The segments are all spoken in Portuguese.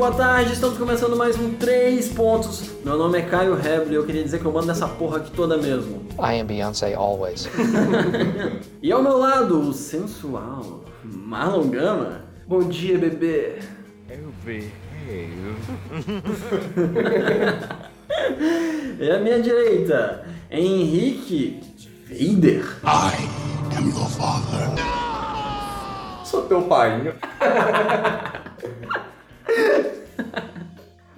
boa tarde. Estamos começando mais um 3 pontos. Meu nome é Caio Heble e eu queria dizer que eu mando nessa porra aqui toda mesmo. I am Beyonce always. E ao meu lado, o sensual Marlon Gama. Bom dia, bebê. Eu behave. E à minha direita, Henrique Vader. I am your father. Sou teu pai.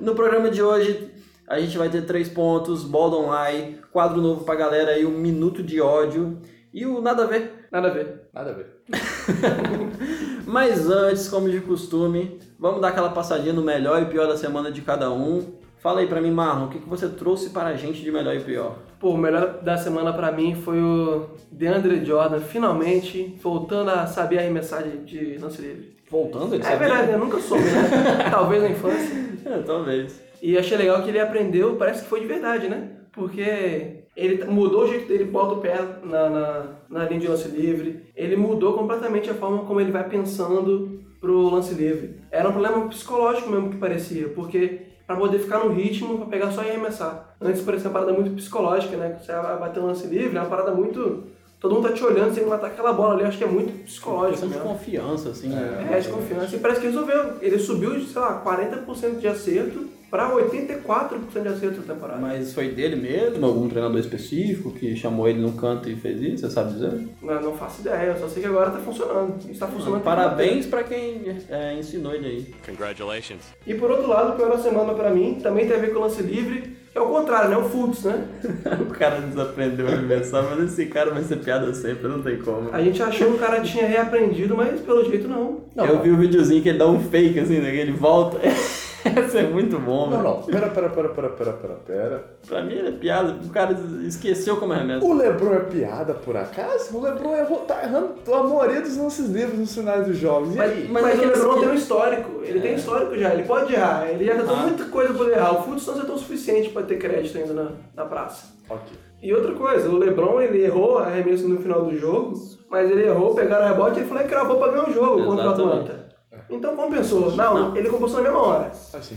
No programa de hoje, a gente vai ter três pontos, Bold Online, quadro novo pra galera aí, um minuto de ódio e o nada a ver. Nada a ver. Nada a ver. Mas antes, como de costume, vamos dar aquela passadinha no melhor e pior da semana de cada um. Fala aí pra mim, Marlon, o que, que você trouxe para a gente de melhor e pior? Pô, o melhor da semana pra mim foi o DeAndre Jordan finalmente voltando a saber arremessar de, de lance livre. Voltando, ele É sabia? verdade, eu nunca soube, né? Talvez na infância. É, talvez. E achei legal que ele aprendeu, parece que foi de verdade, né? Porque ele mudou o jeito dele, bota o pé na, na, na linha de lance livre. Ele mudou completamente a forma como ele vai pensando pro lance livre. Era um problema psicológico mesmo que parecia, porque pra poder ficar no ritmo, pra pegar só e arremessar. Antes parecia uma parada muito psicológica, né? Você vai bater um lance livre, é uma parada muito... Todo mundo tá te olhando, você que matar aquela bola ali, acho que é muito psicológico Questão de confiança, assim. né? É, de confiança. E parece que resolveu. Ele subiu de, sei lá, 40% de acerto para 84% de acerto na temporada. Mas foi dele mesmo? Algum treinador específico que chamou ele no canto e fez isso? Você sabe dizer? Não, não faço ideia, eu só sei que agora tá funcionando. Está funcionando. Parabéns pra quem é, ensinou ele aí. Congratulations. E por outro lado, pior da semana pra mim também tem a ver com o lance livre. É o contrário, né? O Fultz, né? o cara desaprendeu a arremessar, mas esse cara vai ser piada sempre, não tem como. A gente achou que o cara tinha reaprendido, mas pelo jeito não. Eu vi o videozinho que ele dá um fake assim, né? Que ele volta. Esse é muito bom, Não, velho. não, pera, pera, pera, pera, pera, pera, pera. Pra mim ele é piada, o cara esqueceu como arremessa. O Lebron é piada por acaso? O Lebron errou, tá errando a maioria dos lances livres nos finais dos jogos. E Mas, aí? mas, Mas o LeBron tem um histórico. Ele tem histórico já. Ele pode errar. Ele já tentou Ah. muita coisa pra ele errar. O Fultz não acertou o suficiente pra ter crédito ainda na, na praça. Ok. E outra coisa, o LeBron ele errou a arremesso no final do jogo, mas ele errou, pegaram o rebote e falou que cravou pra ganhar o jogo contra o Exatamente. Atlanta. Então compensou. Não, ele compensou na mesma hora.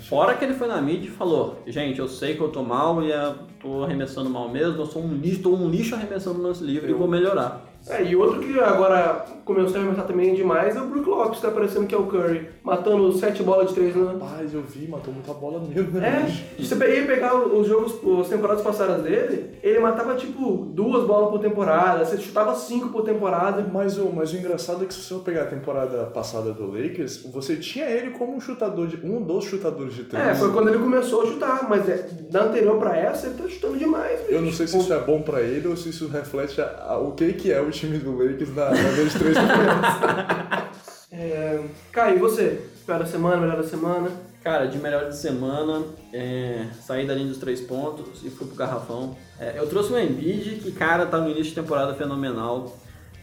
Fora que ele foi na mídia e falou, gente, eu sei que eu tô mal e eu tô arremessando mal mesmo, eu sou um lixo, tô um lixo arremessando no lance livre e vou melhorar. É, e outro que agora começou a arremessar também demais é o Brook Lopes, tá parecendo que é o Curry, matando sete bolas de três, né? Rapaz, eu vi, matou muita bola mesmo, né? É, bicho? se você ia pegar os jogos, as temporadas passadas dele, ele matava tipo duas bolas por temporada, você chutava cinco por temporada. Mas o, mas o engraçado é que se você pegar a temporada passada do Lakers, você tinha ele como um chutador de. um dos chutadores de três. É, foi quando ele começou a chutar, mas é, da anterior pra essa ele tá chutando demais. Eu não sei se isso é bom pra ele ou se isso reflete a- a- o que, que é o time do Lakers na, na vez de três diferentes. É... Caio, e você? Pior da semana, melhor da semana? Cara, de melhor de semana, é, saí da linha dos três pontos e fui pro garrafão. É, eu trouxe o Embiid, que, cara, tá no início de temporada fenomenal.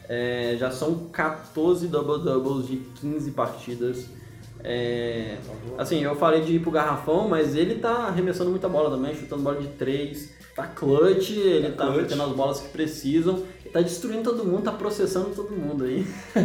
É, já são 14 double-doubles de 15 partidas. É, assim, eu falei de ir pro garrafão, mas ele tá arremessando muita bola também, chutando bola de três. Tá clutch, ele tá, clutch. metendo as bolas que precisam. Tá destruindo todo mundo, tá processando todo mundo aí.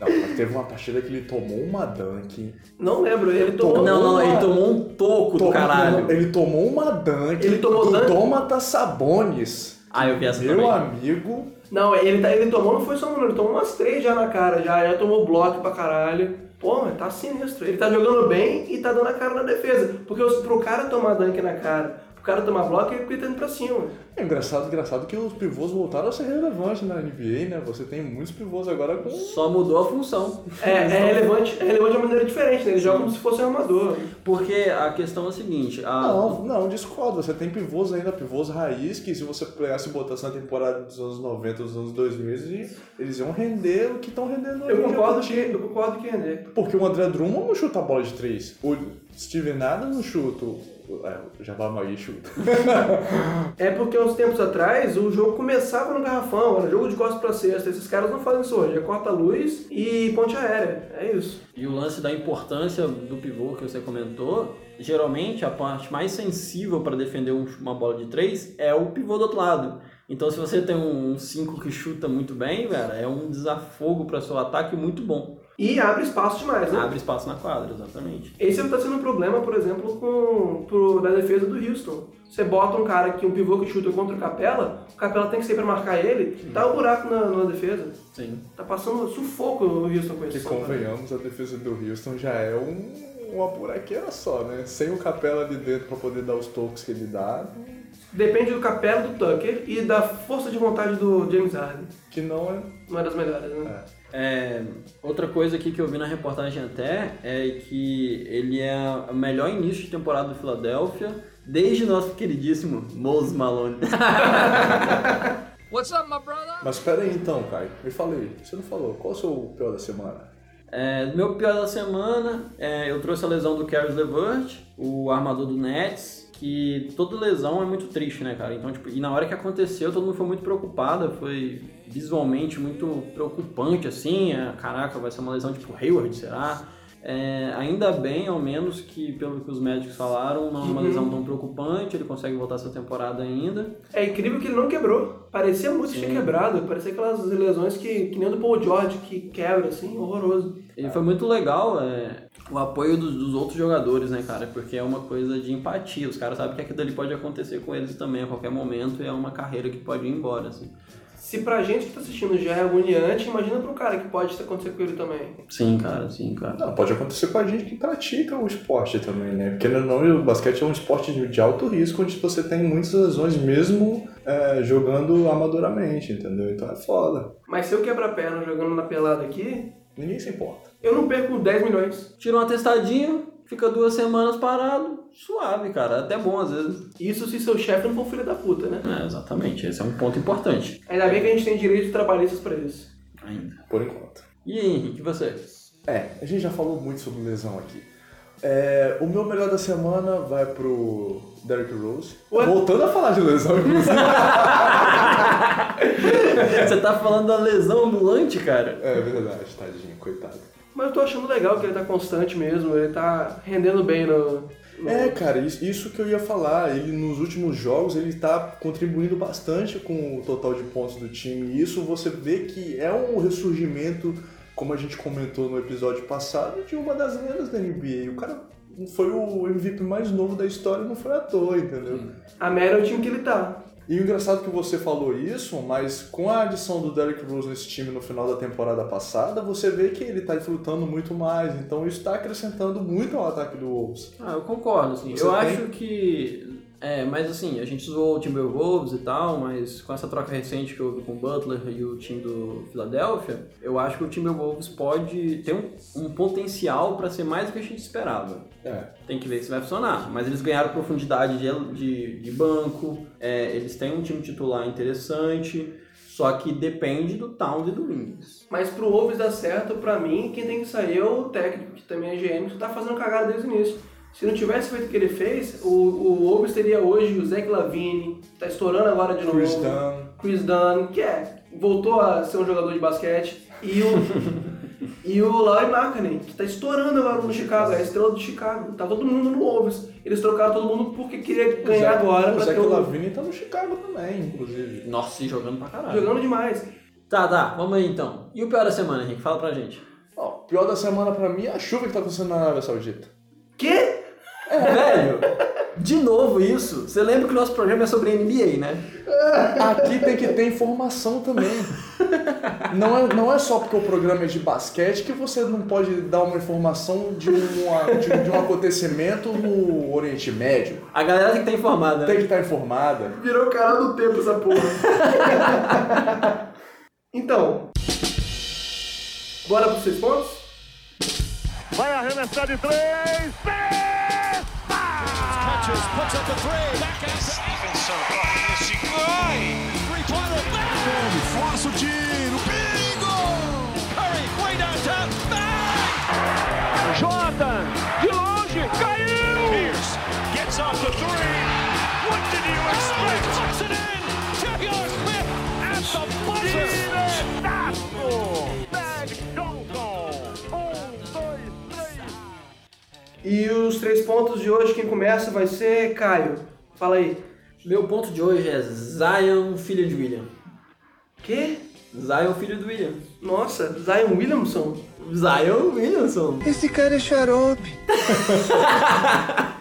Não, mas teve uma partida que ele tomou uma dunk. Não lembro, ele tomou. Não, não, uma- ele tomou um toco do Tomou- caralho. Ele tomou uma dunk Ele tomou do dunk? Domantas Sabonis. Ah, eu vi essa Meu também. amigo. Não, ele, tá, ele tomou, não foi só uma, ele tomou umas três já na cara, já, já tomou bloco pra caralho. Pô, mas tá sinistro. Ele tá jogando bem e tá dando a cara na defesa. Porque os- pro cara tomar dunk na cara, pro cara tomar bloco, ele tá indo pra cima. É engraçado, engraçado que os pivôs voltaram a ser relevantes na NBA, né? Você tem muitos pivôs agora com. Só mudou a função. É, é relevante, é relevante de uma maneira diferente, né? Ele joga como se fosse um armador. Porque a questão é a seguinte, a- Não, não, discordo. Você tem pivôs ainda, pivôs raiz, que se você pegasse e botasse na temporada dos anos 90, dos anos 2000, eles, eles iam render o que estão rendendo Eu hoje concordo no que, eu concordo que render. Porque o André Drummond não chuta a bola de três. O Steven Adams não chuta. o- É, o Jabbar Magui chuta. É porque uns tempos atrás o jogo começava no garrafão, era jogo de costas pra cesta. Esses caras não fazem isso hoje, é corta-luz e ponte aérea. É isso. e o lance da importância do pivô que você comentou, geralmente a parte mais sensível para defender um- uma bola de três é o pivô do outro lado. Então se você tem um 5 que chuta muito bem, velho, é um desafogo para seu ataque muito bom. E abre espaço demais, né? Abre espaço na quadra, exatamente. Esse está sendo um problema, por exemplo, com, pro, na defesa do Houston. Você bota um cara que um pivô que chuta contra o Capela, o Capela tem que ser pra marcar ele, tá o buraco na, na defesa. Sim. Tá passando sufoco o Houston com Que isso. cara. convenhamos, a defesa do Houston já é um, uma buraqueira só, né? Sem o Capela ali dentro pra poder dar os toques que ele dá, Depende do Capela, do Tucker e da força de vontade do James Harden. que não é. Não é das melhores, né? É, outra coisa aqui que eu vi na reportagem até é que ele é o melhor início de temporada do Philadelphia desde nosso queridíssimo Moses Malone. Mas espera aí então, Caio. Me falei. Você não falou. Qual é o seu pior da semana? É, meu pior da semana, é, eu trouxe a lesão do Caris LeVert, o armador do Nets, que toda lesão é muito triste, né, cara? Então, tipo, e na hora que aconteceu, todo mundo foi muito preocupado, foi visualmente muito preocupante, assim, é, caraca, vai ser uma lesão tipo Hayward, será? É, ainda bem, ao menos, que pelo que os médicos falaram, não é uma Uhum. lesão tão preocupante, ele consegue voltar essa temporada ainda. É incrível que ele não quebrou. Parecia muito que tinha quebrado. Parecia aquelas lesões que, que nem o do Paul George, que quebra, assim, horroroso. E foi muito legal é, o apoio dos, dos outros jogadores, né, cara? Porque é uma coisa de empatia. Os caras sabem que aquilo ali pode acontecer com eles também a qualquer momento e é uma carreira que pode ir embora, assim. Se pra gente que tá assistindo já é agoniante, imagina um cara que pode acontecer com ele também. Sim, cara, sim, cara. Não, pode acontecer com a gente que pratica o esporte também, né? Porque não, o basquete é um esporte de alto risco, onde você tem muitas lesões mesmo é, jogando amadoramente, entendeu? Então é foda. Mas se eu quebrar a perna jogando na pelada aqui, Ninguém se importa. eu não perco 10 milhões. Tira um atestadinho, fica duas semanas parado, suave, cara. Até bom às vezes. Isso se seu chefe não for filho da puta, né? É, exatamente. Esse é um ponto importante. Ainda bem que a gente tem direitos trabalhistas pra isso. Ainda. Por enquanto. E aí, Henrique, você? É, a gente já falou muito sobre lesão aqui. É, o meu melhor da semana vai pro Derrick Rose. Ué? Voltando a falar de lesão, inclusive. você tá falando da lesão ambulante, cara? é verdade, tadinho, coitado. Mas eu tô achando legal que ele tá constante mesmo, ele tá rendendo bem no. no- É, cara, isso, que eu ia falar. Ele nos últimos jogos ele tá contribuindo bastante com o total de pontos do time. E isso você vê que é um ressurgimento, como a gente comentou no episódio passado, de uma das lendas da NBA. O cara foi o MVP mais novo da história, não foi à toa, entendeu? A Mera é o time que ele tá. E o engraçado que você falou isso, mas com a adição do Derrick Rose nesse time no final da temporada passada, você vê que ele tá desfrutando muito mais. Então isso está acrescentando muito ao ataque do Wolves. Ah, eu concordo, assim. Eu tem- acho que. É, mas assim, a gente zoou o Timberwolves e tal, mas com essa troca recente que houve com o Butler e o time do Philadelphia, eu acho que o Timberwolves pode ter um, um potencial para ser mais do que a gente esperava. É. Tem que ver se vai funcionar. Mas eles ganharam profundidade de, de, de banco, é, eles têm um time titular interessante, só que depende do Towns e do Wings. Mas pro Wolves dar certo, pra mim, quem tem que sair é o técnico, que também é GM, que tá fazendo cagada desde o início. Se não tivesse feito o que ele fez, o, o Wolves teria hoje o Zach Lavine, que tá estourando agora de novo. Chris Dunn. Chris Dunn, que é, voltou a ser um jogador de basquete. E o, e o Larry Markkinen, que tá estourando agora no Chicago, é a estrela do Chicago. Tá todo mundo no Wolves. Eles trocaram todo mundo porque queria ganhar agora O Zach o... Lavine tá no Chicago também, inclusive. Nossa, e jogando pra caralho. Jogando demais. Tá, tá, vamos aí então. E o pior da semana, Henrique? Fala pra gente. Ó, pior da semana pra mim é a chuva que tá acontecendo na Arábia Saudita. Que? Velho, de novo isso. Você lembra que o nosso programa é sobre NBA, né? Aqui tem que ter informação também. Não é, não é só porque o programa é de basquete que você não pode dar uma informação de, uma, de, de um acontecimento no Oriente Médio. A galera tem que estar informada. Tem Né? que estar informada. Virou cara do tempo essa porra. então. Bora pros seis pontos? Vai arremessar de três. Catches, puts up a three. Back out. Stevenson blocking the shot. Three-pointer. Bang! Força o tiro. Bingo! Curry, way downtown. Bang! Jordan, de longe, caiu. Pierce gets off the three. What did you expect? Puts it in. J.R. Smith at the buzzer. Os três pontos de hoje, quem começa vai ser Caio. Fala aí. Meu ponto de hoje é Zion, filho de William. Quê? Zion, filho do William. Nossa, Zion Williamson. Zion Williamson. Esse cara é xarope.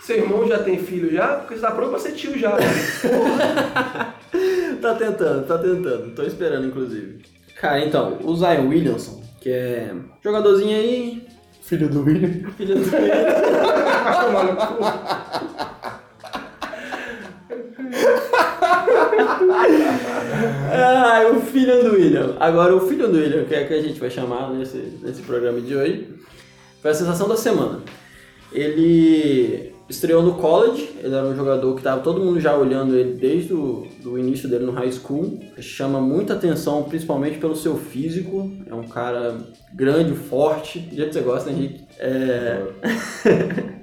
Seu irmão já tem filho já? Porque você tá pronto pra ser tio já. Tá tentando, tá tentando. Tô esperando, inclusive. Cara, então, o Zion Williamson, que é jogadorzinho aí, Filho do William. filho do William. Tomar no. Ah, o filho do William. Agora, o filho do William, que é que a gente vai chamar nesse, nesse programa de hoje, foi a sensação da semana. Ele estreou no college, ele era um jogador que estava todo mundo já olhando ele desde o do início dele no high school. Chama muita atenção, principalmente pelo seu físico. É um cara grande, forte. Do jeito que você gosta, né, Henrique? É...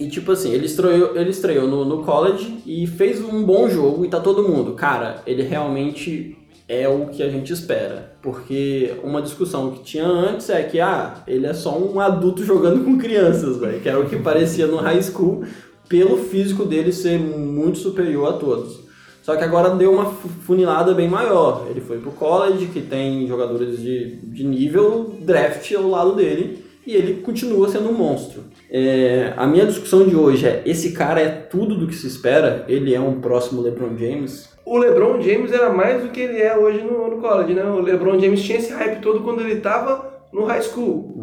E tipo assim, ele estreou, ele estreou no, no college e fez um bom jogo e tá todo mundo, cara, ele realmente é o que a gente espera. Porque uma discussão que tinha antes é que, ah, ele é só um adulto jogando com crianças, velho, que era o que parecia no high school, pelo físico dele ser muito superior a todos. Só que agora deu uma fu- funilada bem maior. Ele foi pro college, que tem jogadores de, de nível draft ao lado dele, e ele continua sendo um monstro. É, a minha discussão de hoje é: esse cara é tudo do que se espera? Ele é um próximo LeBron James? O LeBron James era mais do que ele é hoje no, no college, né? O LeBron James tinha esse hype todo quando ele tava no high school.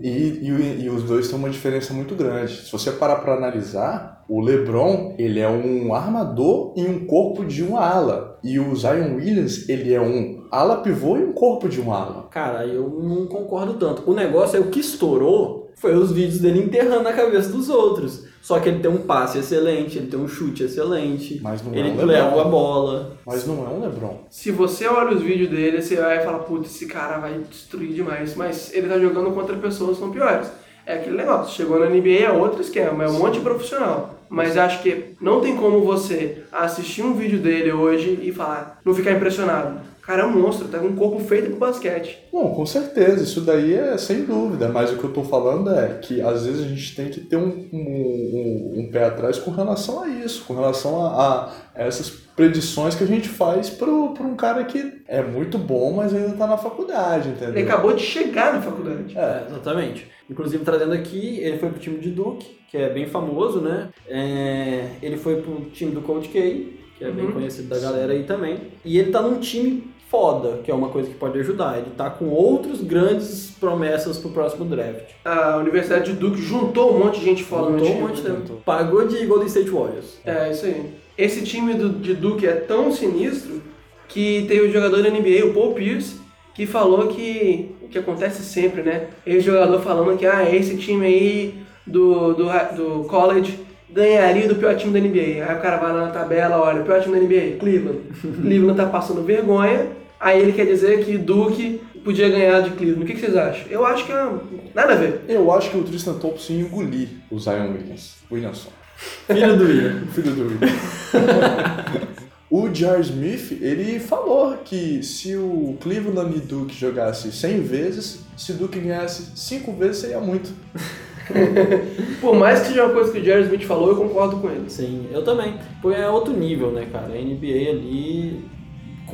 E, e, e os dois têm uma diferença muito grande. Se você parar para analisar, o LeBron ele é um armador e um corpo de uma ala. E o Zion Williams ele é um ala pivô e um corpo de um ala. Cara, eu não concordo tanto. O negócio é o que estourou foi os vídeos dele enterrando a cabeça dos outros. Só que ele tem um passe excelente, ele tem um chute excelente, Mas não é ele um LeBron. leva a bola. Mas não é um LeBron. Se você olha os vídeos dele, você vai falar, putz, esse cara vai destruir demais. Mas ele tá jogando contra pessoas que são piores. É aquele negócio, chegou na NBA é outro esquema, é um monte de profissional. Mas acho que não tem como você assistir um vídeo dele hoje e falar, não ficar impressionado. O cara é um monstro, tá com um corpo feito pro basquete. Bom, com certeza, isso daí é sem dúvida, mas o que eu tô falando é que às vezes a gente tem que ter um, um, um- um pé atrás com relação a isso, com relação a, a essas predições que a gente faz pro, pro um cara que é muito bom, mas ainda tá na faculdade, entendeu? Ele acabou de chegar na faculdade. É, exatamente. Inclusive, trazendo aqui, ele foi pro time de Duke, que é bem famoso, né? É, ele foi pro time do Coach K, que é bem Uhum. conhecido da galera aí também. E ele tá num time foda, que é uma coisa que pode ajudar. Ele tá com outros grandes promessas pro próximo draft. A Universidade de Duke juntou um monte de gente foda no Montou time. um monte de tempo. Pagou de Golden State Warriors. É, isso aí. Esse time do, de Duke é tão sinistro que teve o jogador da NBA, o Paul Pierce, que falou que o que acontece sempre, né? Esse jogador falando que ah, esse time aí do, do, do college ganharia do pior time da NBA. Aí o cara vai lá na tabela, olha, o pior time da NBA, Cleveland. Cleveland tá passando vergonha, aí ele quer dizer que Duke podia ganhar de Cleveland. O que, que vocês acham? Eu acho que é nada a ver. Eu acho que o Tristan Thompson ia engolir o Zion Williams. Williamson. Filho do William. Filho do William. o Jar Smith, ele falou que se o Cleveland e Duke jogasse 100 vezes, se o Duke ganhasse 5 vezes, seria muito. Por mais que seja uma coisa que o Jerry Smith falou, eu concordo com ele. Sim, eu também. Porque é outro nível, né, cara? A NBA ali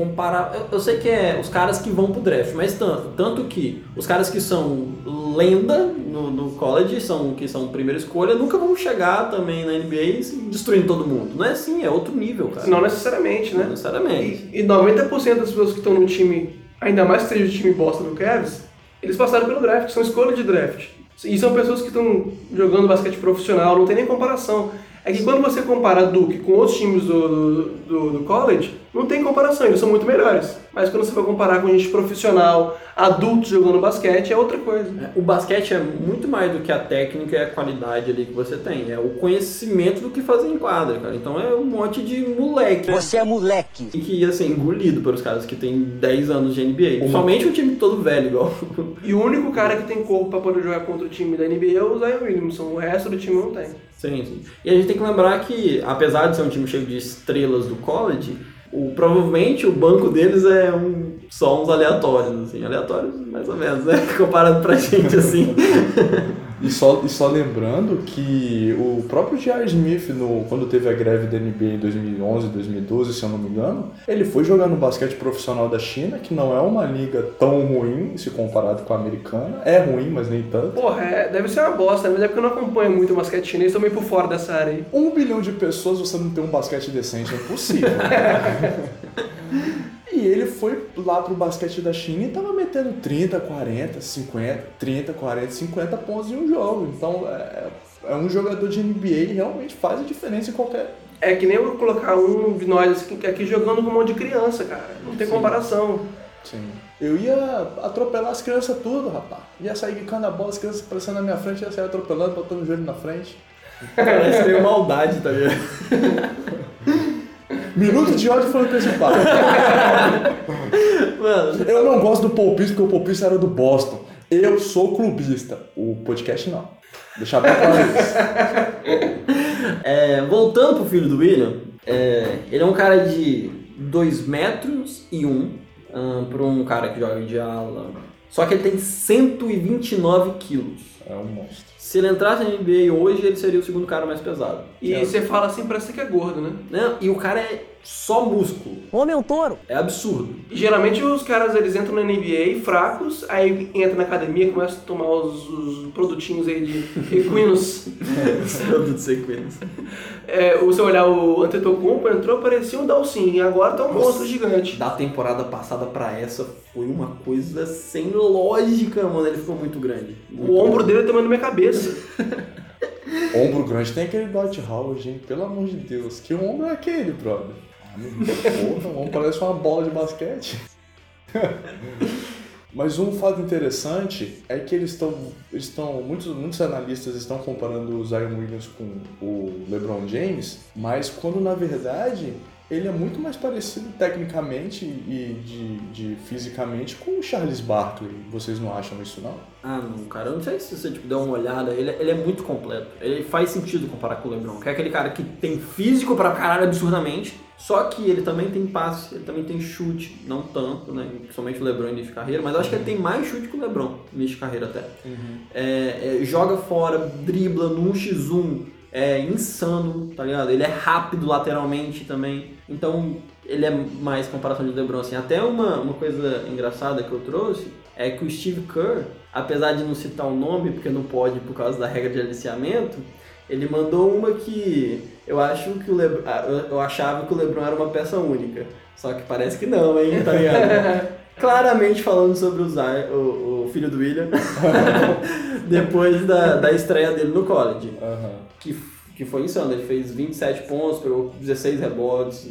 comparar. Eu, eu sei que é os caras que vão pro draft, mas tanto, tanto que os caras que são lenda no, no college, são, que são primeira escolha, nunca vão chegar também na NBA destruindo todo mundo. Não é assim, é outro nível, cara. Não necessariamente, Não né? necessariamente. E, e 90% das pessoas que estão no time, ainda mais que seja o time bosta do Cavs, eles passaram pelo draft, são escolha de draft. E são pessoas que estão jogando basquete profissional, não tem nem comparação. É que quando você compara Duke com outros times do, do, do- do college, não tem comparação, eles são muito melhores. Mas quando você vai comparar com gente profissional, adultos jogando basquete, é outra coisa. É, O basquete é muito mais do que a técnica e a qualidade ali que você tem. É o conhecimento do que fazer em quadra, cara. Então é um monte de moleque. Você é moleque. E que ia ser engolido pelos caras que têm 10 anos de NBA. Somente um time todo velho, igual. E o único cara que tem corpo pra poder jogar contra o time da NBA é o Zion Williamson, o resto do time não tem. Sim, sim. E a gente tem que lembrar que, apesar de ser um time cheio de estrelas do college, o, provavelmente o banco deles é um, só uns aleatórios, assim. Aleatórios, mais ou menos, né? Comparado pra gente, assim. E só, e só lembrando que o próprio J.R. Smith, no, quando teve a greve da NBA em 2011, 2012, se eu não me engano, ele foi jogar no basquete profissional da China, que não é uma liga tão ruim se comparado com a americana. É ruim, mas nem tanto. Porra, é, deve ser uma bosta, mas é porque eu não acompanho muito o basquete chinês, tô meio por fora dessa área aí. Um bilhão de pessoas, você não tem um basquete decente, é impossível. e ele foi lá pro basquete da China e tava metendo 30, 40, 50, 30, 40, 50 pontos em um jogo. Então é, é um jogador de NBA e realmente faz a diferença em qualquer. É que nem eu colocar um de nós aqui, aqui jogando com um monte de criança, cara. Não tem comparação. Sim. Eu ia atropelar as crianças tudo, rapaz. Ia sair quicando a bola, as crianças aparecendo na minha frente, ia sair atropelando, botando o joelho na frente. Parece meio maldade, tá ligado? Minuto de ódio foi antecipado. Mano, Eu não gosto do Polpista porque o Polpista era do Boston. Eu sou clubista. O podcast não. Deixar bem claro isso. é, voltando pro filho do William, é, ele é um cara de 2 metros e 1 um, para um cara que joga de ala. Só que ele tem 129 quilos. É um monstro. Se ele entrasse na NBA hoje, ele seria o segundo cara mais pesado. E você fala assim, parece que é gordo, né? Né? E o cara é só músculo. Homem é um touro. É absurdo. E geralmente os caras eles entram na NBA fracos, aí entra na academia, começa a tomar os, os produtinhos aí de equinos. Produto sequência. é, você olhar o Antetokounmpo, entrou, parecia um Dalsin, e agora tá um monstro gigante. Da temporada passada pra essa foi uma coisa sem lógica, mano. Ele ficou muito grande. Muito O ombro grande. dele também na minha cabeça. Ombro grande tem aquele Dot Howard, hein? Pelo amor de Deus. Que ombro é aquele, brother? Porra, o ombro parece uma bola de basquete. Mas um fato interessante é que eles estão, estão muitos, muitos analistas estão comparando o Zion Williams com o LeBron James, mas quando na verdade ele é muito mais parecido tecnicamente e de, de fisicamente com o Charles Barkley. Vocês não acham isso não? Ah, não, cara. Eu não sei se você tipo, uma olhada. Ele, ele é muito completo. Ele faz sentido comparar com o LeBron. Que é aquele cara que tem físico pra caralho absurdamente. Só que ele também tem passe, ele também tem chute. Não tanto, né? Principalmente o LeBron em início de carreira. Mas eu acho que ele tem mais chute que o LeBron no início de carreira até. É, é, joga fora, dribla no 1x1. É insano, tá ligado? Ele é rápido lateralmente também. Então, ele é mais comparação de LeBron, assim. Até uma, uma coisa engraçada que eu trouxe é que o Steve Kerr, apesar de não citar o nome, porque não pode por causa da regra de aliciamento, ele mandou uma que eu acho que o Lebron, ah, eu, eu achava que o LeBron era uma peça única. Só que parece que não, hein, tá ligado? Claramente falando sobre o, Zion, o, o filho do William, depois da, da estreia dele no college que, que foi insano. Ele fez 27 pontos, pegou 16 rebotes,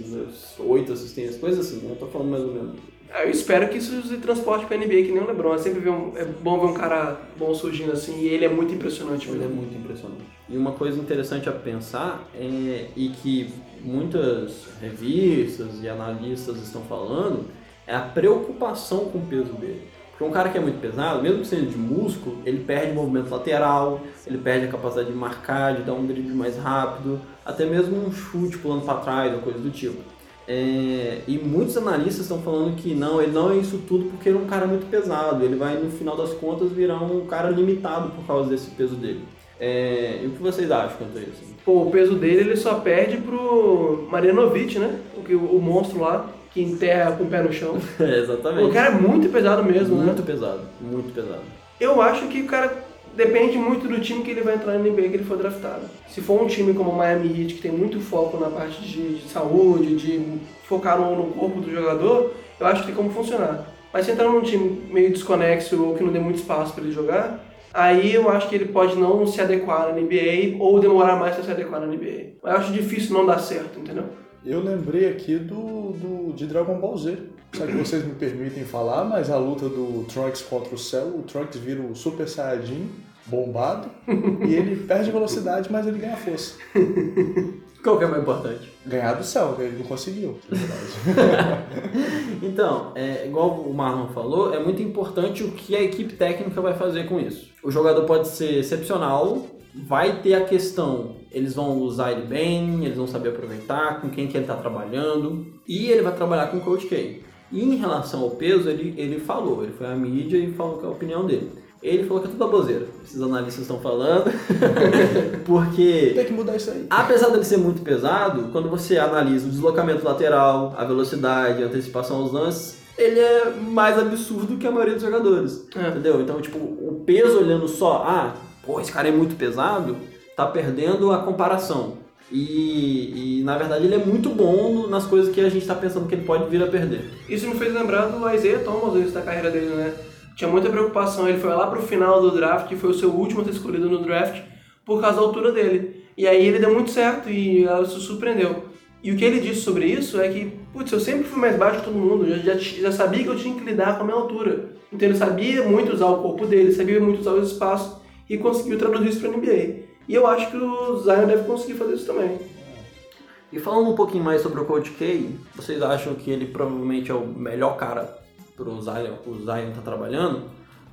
8 assistências, coisas assim, não tô falando mais ou menos. Ah, Eu espero que isso se transporte pra NBA que nem o LeBron. É sempre ver um- é bom ver um cara bom surgindo assim, e ele é muito impressionante Ele é mesmo. muito impressionante. E uma coisa interessante a pensar é, e que muitas revistas e analistas estão falando é a preocupação com o peso dele. Porque um cara que é muito pesado, mesmo sendo de músculo, ele perde movimento lateral, ele perde a capacidade de marcar, de dar um drible mais rápido, até mesmo um chute pulando para trás ou coisa do tipo. É, e muitos analistas estão falando que não, ele não é isso tudo porque ele é um cara muito pesado. Ele vai, no final das contas, virar um cara limitado por causa desse peso dele. É, e o que vocês acham quanto a isso? Pô, o peso dele ele só perde pro Marianovic, né? O, que- o monstro lá, que enterra com o pé no chão. É, exatamente. O cara é muito pesado mesmo, né? muito pesado, muito pesado. Eu acho que o cara depende muito do time que ele vai entrar na NBA que ele for draftado. Se for um time como o Miami Heat, que tem muito foco na parte de, de saúde, de focar no, no corpo do jogador, eu acho que tem como funcionar. Mas se entrar num time meio desconexo ou que não dê muito espaço para ele jogar, aí eu acho que ele pode não se adequar na NBA ou demorar mais para se adequar na NBA. Mas eu acho difícil não dar certo, entendeu? Eu lembrei aqui do, do de Dragon Ball Z. Só que vocês me permitem falar, mas a luta do Trunks contra o Cell, o Trunks vira o Super Saiyajin bombado e ele perde velocidade, mas ele ganha força. Qual que é o mais importante? Ganhar do Cell, ele não conseguiu, na verdade. Então, é, igual o Marlon falou, é muito importante o que a equipe técnica vai fazer com isso. O jogador pode ser excepcional, vai ter a questão, eles vão usar ele bem, eles vão saber aproveitar, com quem que ele está trabalhando, e ele vai trabalhar com o Coach K. E em relação ao peso, ele, ele falou, ele foi à mídia e falou que é a opinião dele. Ele falou que é tudo baboseira. Esses analistas estão falando. Porque Tem que mudar isso aí. Apesar dele ser muito pesado, quando você analisa o deslocamento lateral, a velocidade, a antecipação aos lances, ele é mais absurdo que a maioria dos jogadores. É. Entendeu? Então, tipo, o peso olhando só, ah, pô, esse cara é muito pesado, tá perdendo a comparação. E, e, na verdade ele é muito bom nas coisas que a gente tá pensando que ele pode vir a perder. Isso me fez lembrar do Isaiah Thomas início da carreira dele, né? Tinha muita preocupação, ele foi lá pro final do draft, foi o seu último a ser escolhido no draft, por causa da altura dele. E aí ele deu muito certo e ela se surpreendeu. E o que ele disse sobre isso é que, putz, eu sempre fui mais baixo que todo mundo, eu já, já sabia que eu tinha que lidar com a minha altura. Então ele sabia muito usar o corpo dele, sabia muito usar os espaços e conseguiu traduzir isso pra NBA. E eu acho que o Zion deve conseguir fazer isso também. E falando um pouquinho mais sobre o Coach K, vocês acham que ele provavelmente é o melhor cara pro Zion, o Zion tá trabalhando?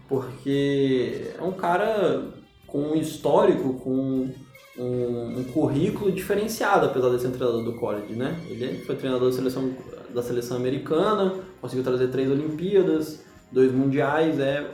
Porque é um cara com um histórico, com um, um currículo diferenciado, apesar de ser um treinador do college, né? Ele foi treinador da seleção, da seleção americana, conseguiu trazer três Olimpíadas, dois mundiais, é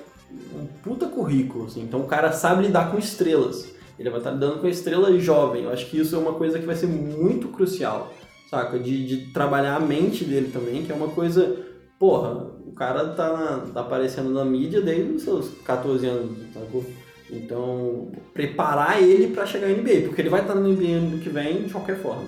um puta currículo, assim. Então o cara sabe lidar com estrelas. Ele vai estar lidando com a estrela jovem. Eu acho que isso é uma coisa que vai ser muito crucial, saca? De, de trabalhar a mente dele também, que é uma coisa. Porra, o cara tá, tá aparecendo na mídia desde os seus 14 anos, sacou? Então, preparar ele pra chegar na NBA, porque ele vai estar na NBA ano que vem de qualquer forma.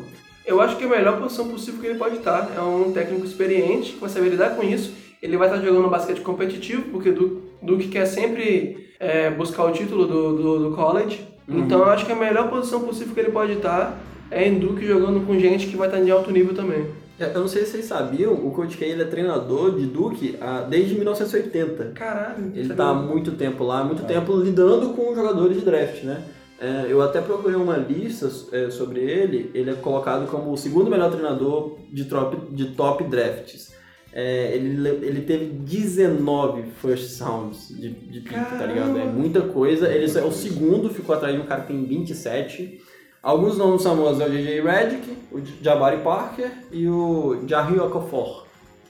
Eu acho que é a melhor posição possível que ele pode estar. É um técnico experiente, que vai saber lidar com isso. Ele vai estar jogando basquete competitivo, porque o Duke quer sempre é, buscar o título do, do, do college. Então eu acho que a melhor posição possível que ele pode estar é em Duke jogando com gente que vai estar de alto nível também. É, Eu não sei se vocês sabiam, o Coach K ele é treinador de Duke ah, desde 1980. Caralho. Ele sabia? tá há muito tempo lá, há muito tempo lidando com jogadores de draft, né? É, eu até procurei uma lista é, sobre ele, ele é colocado como o segundo melhor treinador de top, de top drafts. É, ele, le- ele teve 19 first rounds de, de pick, tá ligado? É muita coisa. Ele é o segundo, ficou atrás de um cara que tem 27. Alguns nomes famosos é o J.J. Redick, o Jabari Parker e o Jahir Okafor.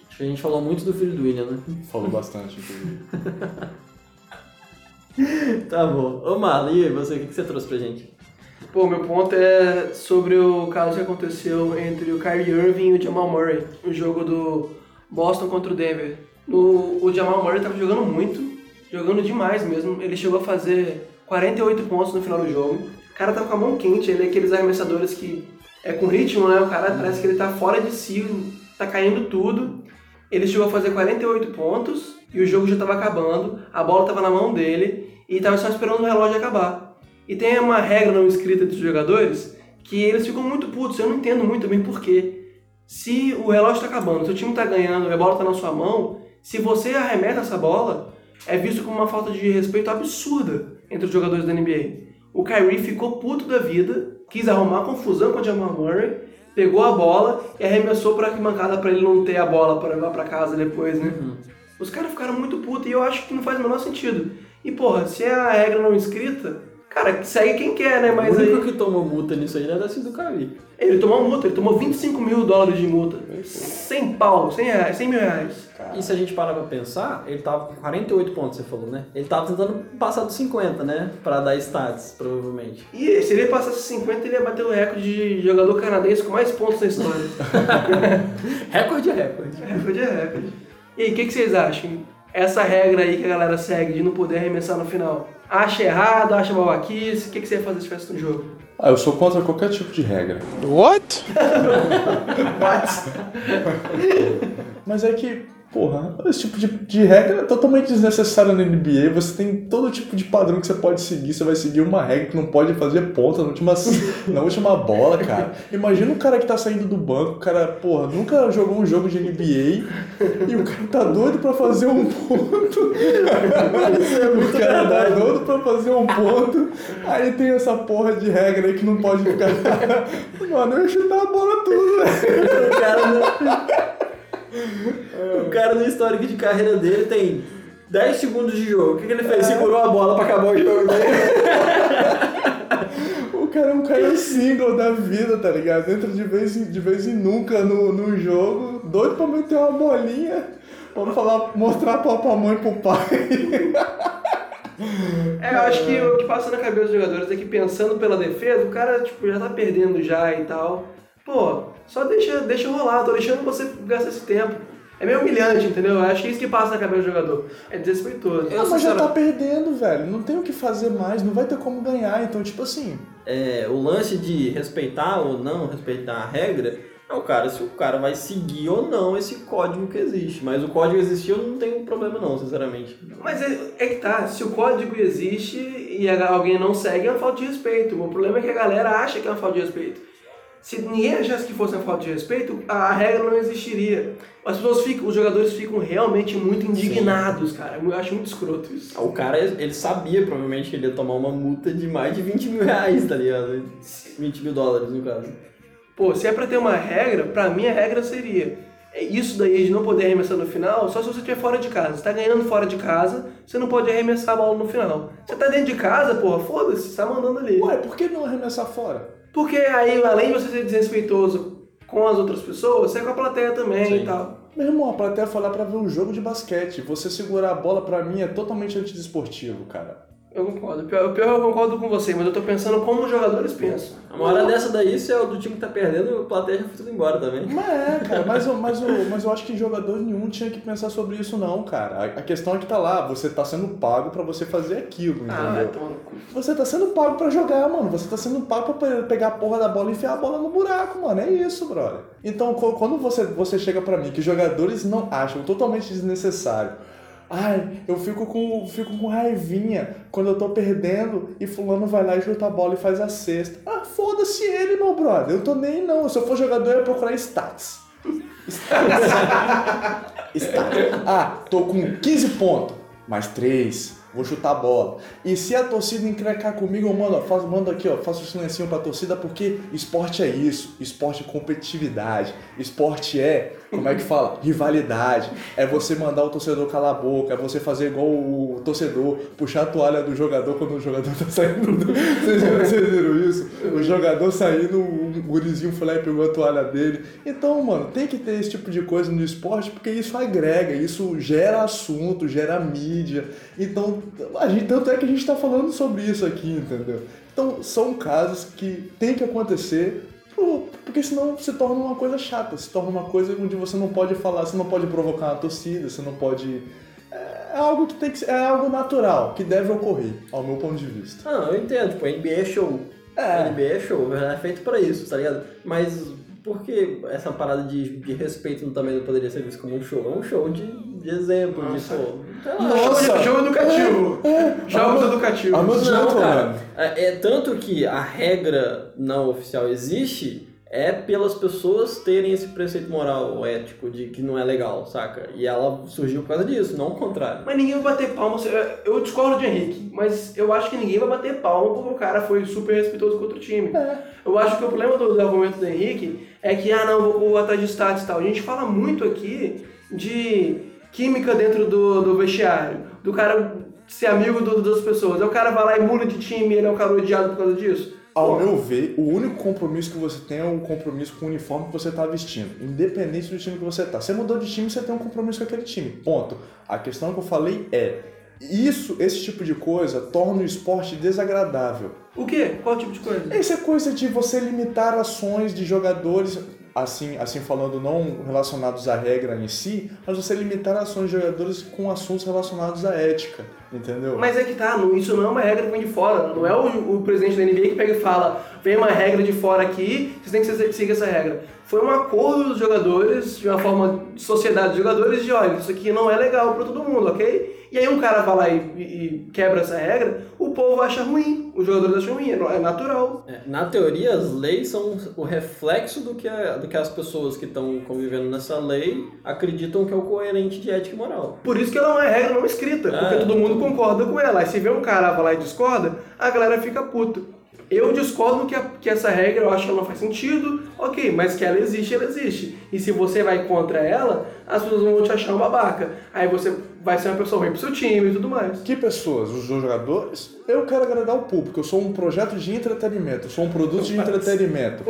Acho que a gente falou muito do filho do William, né? Falou bastante, inclusive. Tá bom. Ô Marlon, e aí, você, o que você trouxe pra gente? Pô, meu ponto é sobre o caso que aconteceu entre o Kyrie Irving e o Jamal Murray, o jogo do Boston contra o Denver. No, o Jamal Murray tava jogando muito, jogando demais mesmo. Ele chegou a fazer 48 pontos no final do jogo. O cara tava com a mão quente, ele é aqueles arremessadores que é com ritmo, né? O cara parece que ele tá fora de si, tá caindo tudo. Ele chegou a fazer 48 pontos e o jogo já tava acabando, a bola tava na mão dele e tava só esperando o relógio acabar. E tem uma regra não escrita dos jogadores que eles ficam muito putos, eu não entendo muito bem por quê. Se o relógio tá acabando, seu time tá ganhando, a bola tá na sua mão, se você arremeta essa bola, é visto como uma falta de respeito absurda entre os jogadores da NBA. O Kyrie ficou puto da vida, quis arrumar confusão com o Jamal Murray, pegou a bola e arremessou pra arquibancada pra ele não ter a bola pra levar pra casa depois, né? Os caras ficaram muito putos e eu acho que não faz o menor sentido. E porra, se é a regra não escrita, cara, segue quem quer, né? Mas o único aí que tomou multa nisso aí deve ter sido o Kyrie. ele tomou multa, ele tomou 25 mil dólares de multa. 100 pau, 100, reais, 100 mil reais. E se a gente parar pra pensar, ele tava com 48 pontos, você falou, né? Ele tava tentando passar dos 50, né? Pra dar stats, provavelmente. E se ele passasse 50, ele ia bater o recorde de jogador canadense com mais pontos na história. Recorde é recorde. recorde é recorde. E aí, o que, que vocês acham? Essa regra aí que a galera segue de não poder arremessar no final. Acha errado, acha babaquice? O que, que você ia fazer se tivesse no jogo? Ah, eu sou contra qualquer tipo de regra. What? Mas é que, porra, esse tipo de, de regra é totalmente desnecessário na NBA. Você tem todo tipo de padrão que você pode seguir. Você vai seguir uma regra que não pode fazer ponta na última, na última bola, cara. Imagina o cara que tá saindo do banco, o cara, porra, nunca jogou um jogo de NBA e o cara tá doido pra fazer um ponto. o cara tá doido pra fazer um ponto. Aí tem essa porra de regra aí que não pode ficar. Mano, eu ia chutar a bola tudo, velho. O cara, no... o cara no histórico de carreira dele tem 10 segundos de jogo. O que, que ele fez? Segurou a bola pra acabar o jogo dele. O cara é um cara single da vida, tá ligado? Entra de vez em, de vez em nunca no, no jogo, doido pra meter uma bolinha. Vamos falar, mostrar pra, pra mãe e pro pai. É, eu acho que o que passa na cabeça dos jogadores é que pensando pela defesa, o cara tipo, já tá perdendo já e tal. Pô, só deixa, deixa rolar, tô deixando você gastar esse tempo. É meio humilhante, entendeu? Eu acho que é isso que passa na cabeça do jogador. É desrespeitoso. Ah, mas já tá perdendo, velho. Não tem o que fazer mais, não vai ter como ganhar. Então, tipo assim, é, o lance de respeitar ou não respeitar a regra é o cara, se o cara vai seguir ou não esse código que existe. Mas o código existir eu não tenho problema não, sinceramente. Mas é, é que tá, se o código existe e alguém não segue, é uma falta de respeito. O problema é que a galera acha que é uma falta de respeito. Se ninguém achasse que fosse uma falta de respeito, a regra não existiria. As pessoas ficam, os jogadores ficam realmente muito indignados, cara. Eu acho muito escroto isso. O cara, ele sabia provavelmente que ele ia tomar uma multa de mais de 20 mil reais, tá ligado? 20 mil dólares no caso. Pô, se é pra ter uma regra, pra mim a regra seria é isso daí de não poder arremessar no final, só se você estiver fora de casa. Você tá ganhando fora de casa, você não pode arremessar a bola no final. Você tá dentro de casa, porra, foda-se, você tá mandando ali. ué, por que não arremessar fora? Porque aí, além de você ser desrespeitoso com as outras pessoas, você é com a plateia também Sim. e tal. Meu irmão, a plateia foi lá pra ver um jogo de basquete. Você segurar a bola pra mim é totalmente antidesportivo, cara. Eu concordo. O pior, o pior eu concordo com você, mas eu tô pensando como os jogadores pensam. Uma hora dessa daí, se é o do time que tá perdendo, o plateia já foi tudo embora também. Mas é, cara, mas, eu- mas, eu- mas eu acho que jogador nenhum tinha que pensar sobre isso, não, cara. A, a questão é que tá lá, você tá sendo pago pra você fazer aquilo, Ah, entendeu? no cu. Você tá sendo pago pra jogar, mano. Você tá sendo pago pra pe- pegar a porra da bola e enfiar a bola no buraco, mano. É isso, brother. Então, quando você, você chega pra mim que jogadores não acham totalmente desnecessário. Ai, eu fico com, fico com raivinha quando eu tô perdendo e fulano vai lá e chuta a bola e faz a cesta. Ah, foda-se ele, meu brother. Eu tô nem não. Se eu for jogador, eu ia procurar stats. Stats. Stats. Ah, tô com 15 pontos. Mais 3. Vou chutar a bola. E se a torcida encrencar comigo, eu mando, faço, mando aqui, ó, faço um silencinho pra torcida, porque esporte é isso. Esporte é competitividade. Esporte é, como é que fala? Rivalidade. É você mandar o torcedor calar a boca, é você fazer igual o torcedor, puxar a toalha do jogador quando o jogador tá saindo. do- Vocês, vocês viram isso? O jogador saindo, o gurizinho foi lá e pegou a toalha dele. Então, mano, tem que ter esse tipo de coisa no esporte, porque isso agrega, isso gera assunto, gera mídia. Então, a gente, tanto é que a gente tá falando sobre isso aqui, entendeu? Então, são casos que tem que acontecer, porque senão se torna uma coisa chata, se torna uma coisa onde você não pode falar, você não pode provocar uma torcida, você não pode. É algo que tem que é algo natural, que deve ocorrer, ao meu ponto de vista. Ah, eu entendo, tipo, NBA é show. É. NBA é show, é feito pra isso, tá ligado? Mas por que essa parada de, de respeito também não poderia ser visto como um show? É um show de, de exemplo, de pô. sei lá, Nossa! Jogo, educativo. Jogos Ah, educativos. ah, meu Deus. Não, cara. É, é tanto que a regra não oficial existe é pelas pessoas terem esse preceito moral ou ético de que não é legal, saca? E ela surgiu por causa disso, não o contrário. Mas ninguém vai bater palma. Eu discordo de Henrique, mas eu acho que ninguém vai bater palma porque o cara foi super respeitoso com outro time. Eu acho que o problema do, do argumento do Henrique é que, ah, não, vou, vou atrás de status e tal. A gente fala muito aqui de química dentro do, do vestiário, do cara ser amigo do- das pessoas. Aí o cara vai lá e muda de time e ele é um cara odiado por causa disso. Ao meu ver, o único compromisso que você tem é o compromisso com o uniforme que você tá vestindo, independente do time que você tá. Você mudou de time, você tem um compromisso com aquele time. Ponto. A questão que eu falei é, isso, esse tipo de coisa torna o esporte desagradável. O quê? Qual tipo de coisa? Essa é coisa de você limitar ações de jogadores, assim, assim falando não relacionados à regra em si, mas você limitar ações de jogadores com assuntos relacionados à ética, entendeu? Mas é que tá, isso não é uma regra que vem de fora. Não é o, o presidente da NBA que pega e fala, vem uma regra de fora aqui, vocês têm que se- seguir essa regra. Foi um acordo dos jogadores, de uma forma de sociedade dos jogadores, de olha, isso aqui não é legal pra todo mundo, ok? E aí um cara vai lá e, e- quebra essa regra, o povo acha ruim, os jogadores acham ruim, é natural. É, Na teoria, as leis são o reflexo do que, a- do que as pessoas que estão convivendo nessa lei acreditam que é o coerente de ética e moral. Por isso que ela é uma regra não escrita, porque É. todo mundo concorda com ela. Aí se vê um cara vai lá e discorda, a galera fica puta. Eu discordo que, a- que essa regra, eu acho que ela não faz sentido, ok, mas que ela existe, ela existe. E se você vai contra ela, as pessoas vão te achar um babaca. Aí você vai ser uma pessoa ruim pro seu time e tudo mais. Que pessoas? Os jogadores? Eu quero agradar o público. Eu sou um projeto de entretenimento. Eu sou um produto de entretenimento.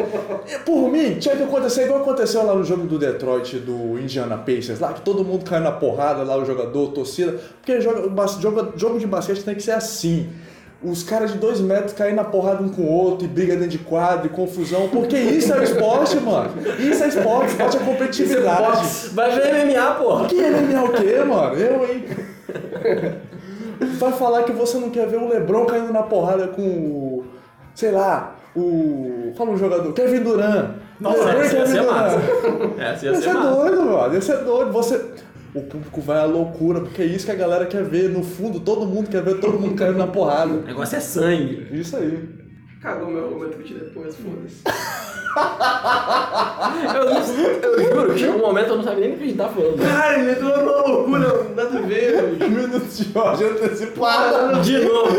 E, por mim, tinha que acontecer igual aconteceu lá no jogo do Detroit, do Indiana Pacers, lá que todo mundo caiu na porrada, lá o jogador, torcida. Porque jogo, jogo, jogo de basquete tem que ser assim. Os caras de dois metros caem na porrada um com o outro e briga dentro de quadro e confusão. Porque isso é o esporte, mano. Isso é esporte, esporte é competitividade. Vai ver MMA, porra. Que MMA o quê, mano? Eu, hein? Vai falar que você não quer ver o Lebron caindo na porrada com o. Sei lá, o. Fala um jogador, Kevin Durant. Nossa, Lebron essa ia Kevin ser Durant. massa. Essa ia Ia ser ser massa. doido, mano. Ia ser doido. Você. O público vai à loucura, porque é isso que a galera quer ver. No fundo, todo mundo quer ver todo mundo caindo na porrada. O negócio é sangue. Isso aí. Cagou meu argumento que depois, foda-se. Eu, eu juro, chegou um momento eu não sabia nem o que a gente tá falando. Cara, ele entrou numa loucura, nada a ver. Minutos de ódio antecipado. De novo.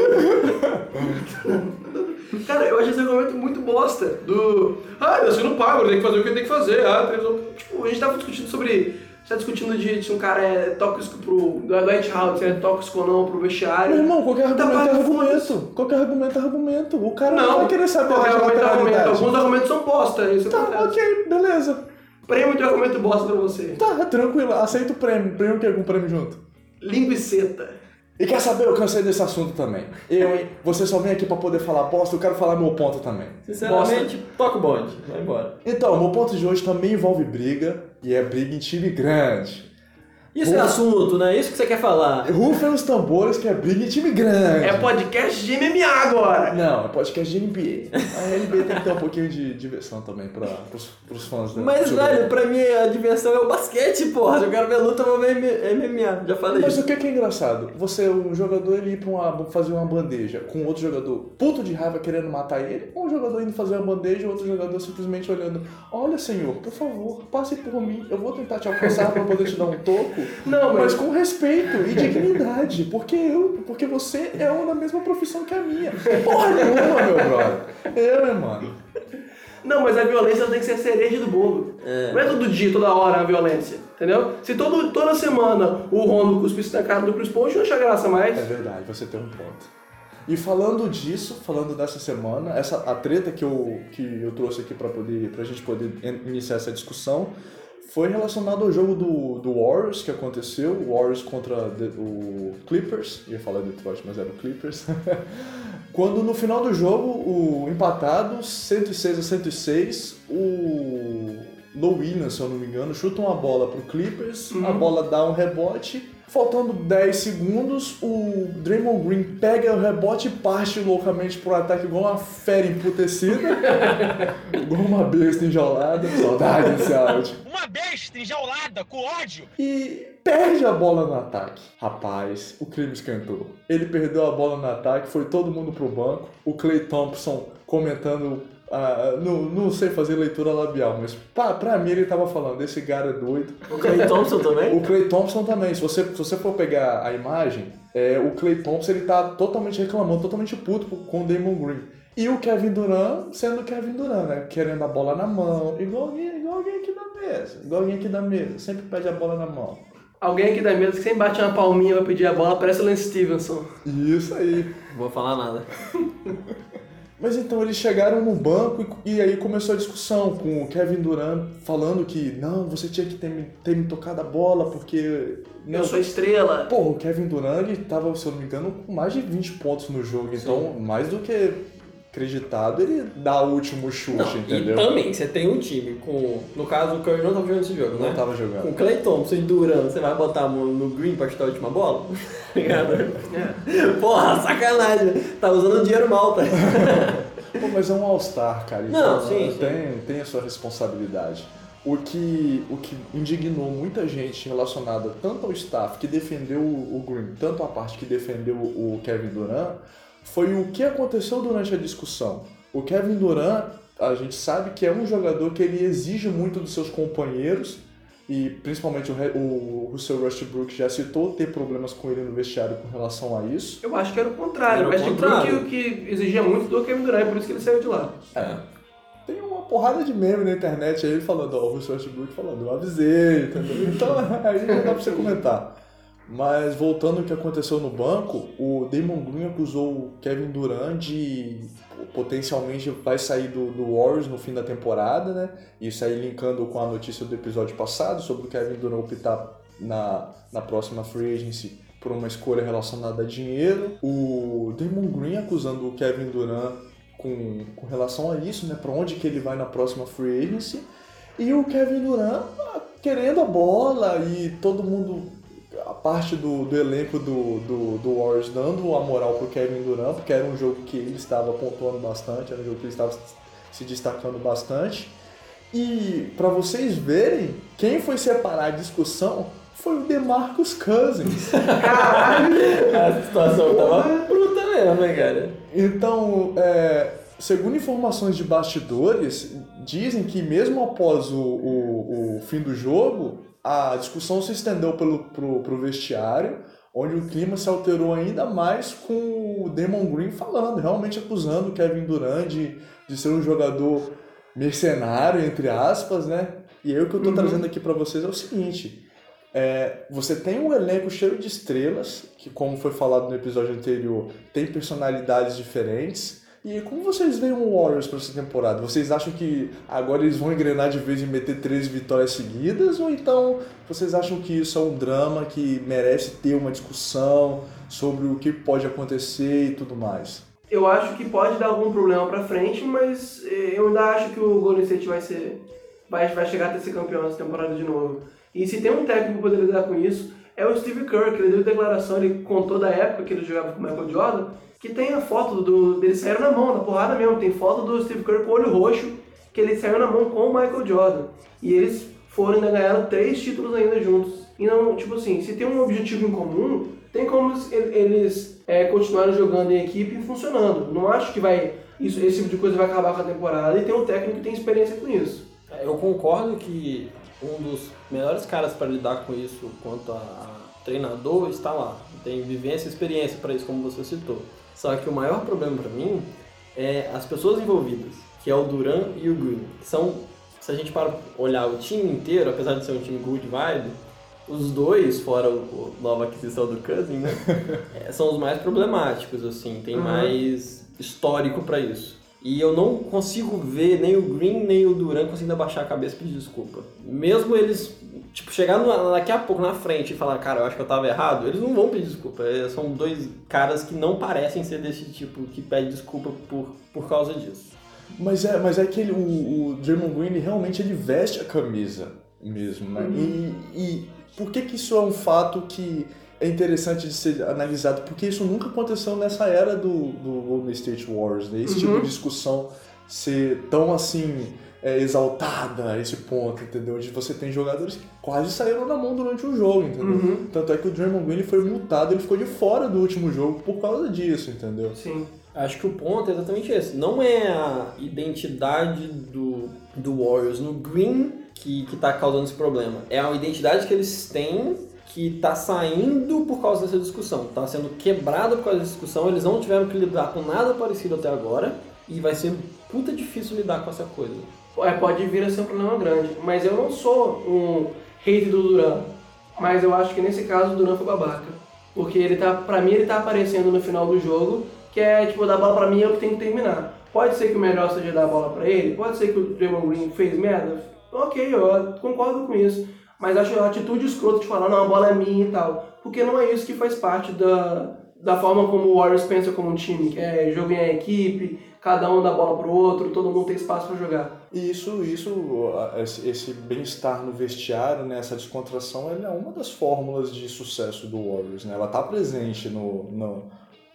Cara, eu achei esse argumento muito bosta. Do. Ah, eu não pago, tem que fazer o que tem que fazer. Ah. Tipo, a gente tava discutindo sobre. A gente tá discutindo de se um cara é tóxico pro. Do Dwight Howard, se é tóxico ou não pro vestiário. Meu irmão, qualquer Tá argumento é pago, argumento. Qualquer argumento é argumento. O cara não, Não, vai querer saber qualquer da argumento é argumento. Alguns argumentos são bosta, isso Tá, acontece. ok, beleza. Prêmio de argumento bosta pra você. Tá, tranquilo, aceita o prêmio. Prêmio o quê? Com prêmio junto. Linguiceta. E quer saber? Eu cansei desse assunto também. Eu, hein? Você só vem aqui pra poder falar bosta, eu quero falar meu ponto também. Sinceramente, toca o bonde. Vai embora. Então, meu ponto de hoje também envolve briga, e é em time grande. Isso é assunto, né? Isso que você quer falar. Rufem os tambores que é briga em time grande. É podcast de MMA agora. Não, é podcast de NBA. A NBA tem que ter um pouquinho de diversão também pra, pros, pros fãs da Mas, jogador. velho, pra mim a diversão é o basquete, porra. Eu quero ver luta, eu vou ver MMA. Já falei Mas isso. o que que é engraçado? Você, um jogador, ele ir pra uma, fazer uma bandeja com outro jogador puto de raiva querendo matar ele, ou um jogador indo fazer uma bandeja e outro jogador simplesmente olhando: Olha, senhor, por favor, passe por mim, eu vou tentar te alcançar pra poder te dar um toco. Não, mas mas- com respeito e dignidade, porque eu, porque você é uma da mesma profissão que a minha. Porra nenhuma, meu brother. Eu, mano. Não, mas a violência tem que ser a cereja do bolo. Não é todo dia, toda hora a violência. Entendeu? Se todo, toda semana o Rondo cuspisse na cara do Chris Paul, não acha graça mais. É verdade, você tem um ponto. E falando disso, falando dessa semana, essa a treta que eu, que eu trouxe aqui para poder pra gente poder in- iniciar essa discussão foi relacionado ao jogo do, do Warriors que aconteceu, o Warriors contra the- o Clippers, ia falar Detroit, mas era o Clippers. Quando no final do jogo, o empatado, 106 a 106, o Low Williams, se eu não me engano, chuta uma bola pro Clippers, a bola dá um rebote, faltando 10 segundos, o Draymond Green pega o rebote e parte loucamente pro ataque igual uma fera emputecida, igual uma besta enjaulada, saudade desse áudio. Uma besta enjaulada com ódio. E perde a bola no ataque. Rapaz, o crime esquentou. Ele perdeu a bola no ataque, foi todo mundo pro banco. O Clay Thompson comentando. Ah, não, não sei fazer leitura labial, mas pra, pra mim ele tava falando: esse cara é doido. O Clay Thompson também? O Clay Thompson também, se você, se você for pegar a imagem, é, o Clay Thompson ele tá totalmente reclamando, totalmente puto com o Damon Green. E o Kevin Durant sendo o Kevin Durant, né? Querendo a bola na mão, igual alguém, igual alguém aqui da mesa. Igual alguém aqui da mesa, sempre pede a bola na mão. Alguém aqui da mesa que sempre bate uma palminha pra pedir a bola, parece o Lance Stevenson. Isso aí. Vou falar nada. Mas então eles chegaram no banco e, e aí começou a discussão com o Kevin Durant falando que não, você tinha que ter me, ter me tocado a bola porque. Não, Eu sou estrela. Pô, o Kevin Durant ele tava, se eu não me engano, com mais de 20 pontos no jogo, então mais do que acreditado, ele dá o último chute, Não, entendeu? e também, você tem um time com... No caso, o Curry não tava jogando esse jogo, Não né? tava Com jogando. Clay Thompson e Durant, você vai botar a mão no Green pra chutar a última bola? Ligado? Porra, sacanagem. Tá usando dinheiro mal, tá? Pô, mas é um All-Star, cara. Não, então, sim, sim. Tem, tem a sua responsabilidade. O que, o que indignou muita gente relacionada tanto ao staff que defendeu o o Green, tanto a parte que defendeu o Kevin Durant, foi o que aconteceu durante a discussão. O Kevin Durant, a gente sabe que é um jogador que ele exige muito dos seus companheiros, e principalmente o, o Russell Westbrook já citou ter problemas com ele no vestiário com relação a isso. Eu acho que era o contrário. Era o Westbrook contrário. que, que exigia muito do Kevin Durant, por isso que ele saiu de lá. É. Tem uma porrada de meme na internet aí falando, ó, o Russell Westbrook falando, eu avisei, entendeu? Então aí não dá pra você comentar. Mas voltando ao que aconteceu no banco, o Damon Green acusou o Kevin Durant de potencialmente vai sair do, do Warriors no fim da temporada, né? Isso aí linkando com a notícia do episódio passado sobre o Kevin Durant optar na, na próxima free agency por uma escolha relacionada a dinheiro. O Damon Green acusando o Kevin Durant com, com relação a isso, né? Para onde que ele vai na próxima free agency. E o Kevin Durant ah, querendo a bola e todo mundo a parte do, do elenco do, do, do Warriors dando a moral pro Kevin Durant, porque era um jogo que ele estava pontuando bastante, era um jogo que ele estava se destacando bastante. E para vocês verem, quem foi separar a discussão foi o DeMarcus Cousins. Caralho! A situação tava bruta mesmo, hein, cara? Então, é, segundo informações de bastidores, dizem que mesmo após o, o, o fim do jogo, a discussão se estendeu pelo, pro, pro vestiário, onde o clima se alterou ainda mais com o Damon Green falando, realmente acusando o Kevin Durant de, de ser um jogador mercenário, entre aspas, né? E aí o que eu tô trazendo aqui para vocês é o seguinte, é, você tem um elenco cheio de estrelas, que como foi falado no episódio anterior, tem personalidades diferentes, e como vocês veem o Warriors para essa temporada? Vocês acham que agora eles vão engrenar de vez em meter três vitórias seguidas? Ou então vocês acham que isso é um drama que merece ter uma discussão sobre o que pode acontecer e tudo mais? Eu acho que pode dar algum problema pra frente, mas eh, eu ainda acho que o Golden State vai ser. Vai, vai chegar até ser campeão essa temporada de novo. E se tem um técnico que poderia lidar com isso, é o Steve Kerr, que ele deu declaração, ele contou da época que ele jogava com o Michael Jordan, que tem a foto do, dele saiu na mão, na porrada mesmo. Tem foto do Steve Kerr com o olho roxo, que ele saiu na mão com o Michael Jordan. E eles foram ainda ganharam três títulos ainda juntos. E não, tipo assim, se tem um objetivo em comum, tem como eles, é, continuarem jogando em equipe e funcionando. Não acho que vai isso, esse tipo de coisa vai acabar com a temporada e tem um técnico que tem experiência com isso. Eu concordo que um dos melhores caras para lidar com isso quanto a treinador está lá. Tem vivência e experiência para isso, como você citou. Só que o maior problema para mim é as pessoas envolvidas, que é o Duran e o Green. Que são, se a gente para olhar o time inteiro, apesar de ser um time good vibe, os dois, fora o, o nova aquisição do Cousin, né, é, são os mais problemáticos, assim, tem Uhum. mais histórico para isso. E eu não consigo ver nem o Green nem o Duran conseguindo abaixar a cabeça e pedir desculpa. Mesmo eles, tipo, chegar daqui a pouco na frente e falar, cara, eu acho que eu tava errado, eles não vão pedir desculpa. É, São dois caras que não parecem ser desse tipo, que pede desculpa por, por causa disso. Mas é, mas é que ele, o, o Draymond Green ele realmente ele veste a camisa mesmo, né? E, e por que que isso é um fato que é interessante de ser analisado? Porque isso nunca aconteceu nessa era do, do Golden State Warriors, né? Esse tipo de discussão ser tão assim é, exaltada a esse ponto, entendeu? De você tem jogadores que quase saíram na mão durante o jogo, entendeu? Tanto é que o Draymond Green foi multado, ele ficou de fora do último jogo por causa disso, entendeu? Sim. Acho que o ponto é exatamente esse. Não é a identidade do, do Warriors no Green que, que tá causando esse problema. É a identidade que eles têm que tá saindo por causa dessa discussão. Tá sendo quebrada por causa dessa discussão. Eles não tiveram que lidar com nada parecido até agora. E vai ser puta difícil lidar com essa coisa. É, pode vir a ser um problema grande. Mas eu não sou um hate do Duran. Mas eu acho que nesse caso o Duran foi babaca. Porque ele tá, pra mim ele tá aparecendo no final do jogo, que é tipo, dar bola pra mim eu que tenho que terminar. Pode ser que o melhor seja dar a bola pra ele, pode ser que o Draymond Green fez merda. Ok, eu concordo com isso. Mas acho a atitude escrota de falar, não, a bola é minha e tal. Porque não é isso que faz parte da, da forma como o Warriors pensa como um time, que é jogo em equipe, cada um dá bola pro outro, todo mundo tem espaço pra jogar. E isso, isso esse, bem-estar no vestiário, né, essa descontração, é uma das fórmulas de sucesso do Warriors. Né? Ela está presente no, no,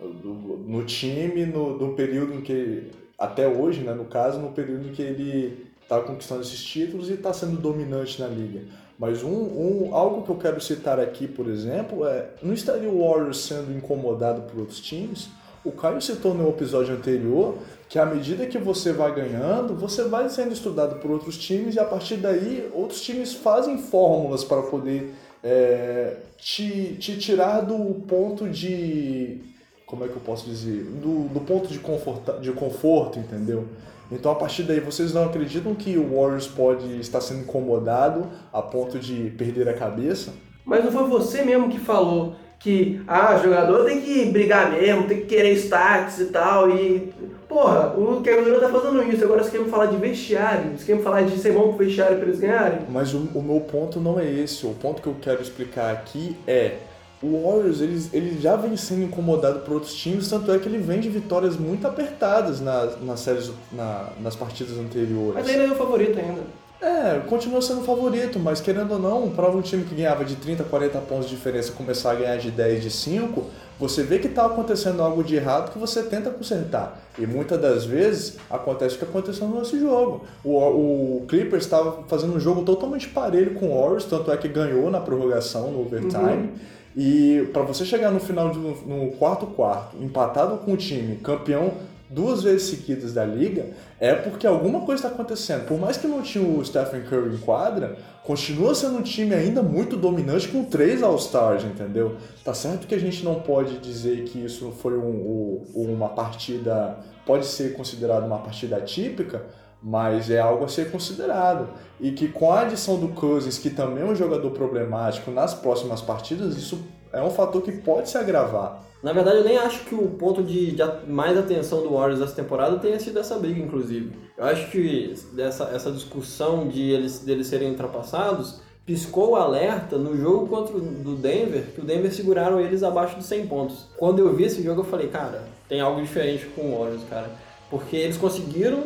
no, no time, no, no período em que, até hoje, né, no caso, no período em que ele está conquistando esses títulos e está sendo dominante na liga. Mas um, um, algo que eu quero citar aqui, por exemplo, é não estaria o Warriors sendo incomodado por outros times? O Caio citou no episódio anterior que à medida que você vai ganhando, você vai sendo estudado por outros times e a partir daí outros times fazem fórmulas para poder é, te, te tirar do ponto de. Como é que eu posso dizer? Do, do ponto de, conforta, de conforto, entendeu? Então a partir daí vocês não acreditam que o Warriors pode estar sendo incomodado a ponto de perder a cabeça? Mas não foi você mesmo que falou que, ah, jogador tem que brigar mesmo, tem que querer stats e tal, e... Porra, o Kevin Durant tá fazendo isso, agora você quer me falar de vestiário, você quer me falar de ser bom pro vestiário pra eles ganharem? Mas o, o meu ponto não é esse. O ponto que eu quero explicar aqui é o Warriors eles, ele já vem sendo incomodado por outros times, tanto é que ele vem de vitórias muito apertadas nas, nas séries, na- nas partidas anteriores. Mas ainda é o favorito ainda. É, continua sendo o favorito, mas querendo ou não, para um time que ganhava de 30, 40 pontos de diferença começar a ganhar de 10, de 5, você vê que está acontecendo algo de errado que você tenta consertar. E muitas das vezes acontece o que aconteceu no nosso jogo. O, o Clippers estava fazendo um jogo totalmente parelho com o Warriors, tanto é que ganhou na prorrogação, no overtime. E para você chegar no final, do, no quarto quarto, empatado com o time, campeão duas vezes seguidas da liga, é porque alguma coisa está acontecendo. Por mais que não tinha o Stephen Curry em quadra, continua sendo um time ainda muito dominante com três All-Stars, entendeu? Tá certo que a gente não pode dizer que isso foi um- um- uma partida, pode ser considerado uma partida atípica, mas é algo a ser considerado. E que com a adição do Cousins, que também é um jogador problemático nas próximas partidas, isso é um fator que pode se agravar. Na verdade, eu nem acho que o ponto de, de mais atenção do Warriors dessa temporada tenha sido essa briga, inclusive. Eu acho que dessa, essa discussão de eles, deles serem ultrapassados piscou o alerta no jogo contra o do Denver, que o Denver seguraram eles abaixo de 100 pontos. Quando eu vi esse jogo, eu falei, cara, tem algo diferente com o Warriors, cara. Porque eles conseguiram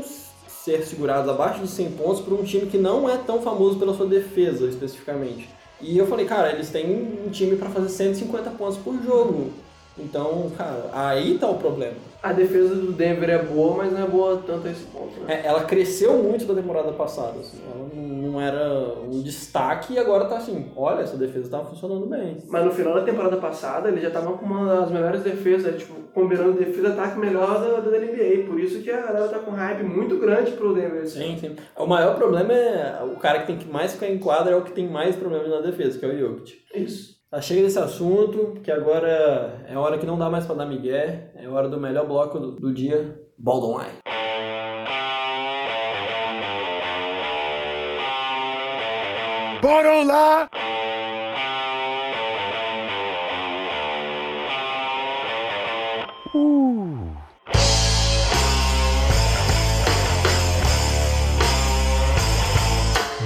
ser segurados abaixo de 100 pontos por um time que não é tão famoso pela sua defesa, especificamente. E eu falei, cara, eles têm um time pra fazer 150 pontos por jogo. Então, cara, aí tá o problema. A defesa do Denver é boa, mas não é boa tanto a esse ponto, né? É, ela cresceu muito da temporada passada, assim. Ela não era um destaque e agora tá assim, olha, essa defesa tá funcionando bem. Mas no final da temporada passada, ele já tava com uma das melhores defesas, tipo, combinando defesa e ataque melhor da, da NBA. Por isso que a galera tá com hype muito grande pro Denver. esse Sim, sim. O maior problema é o cara que tem que mais ficar em quadra é o que tem mais problemas na defesa, que é o Jokic. Isso. Tá, chega desse assunto, que agora é hora que não dá mais pra dar migué, é hora do melhor bloco do, do dia, Ball Line. Bora lá!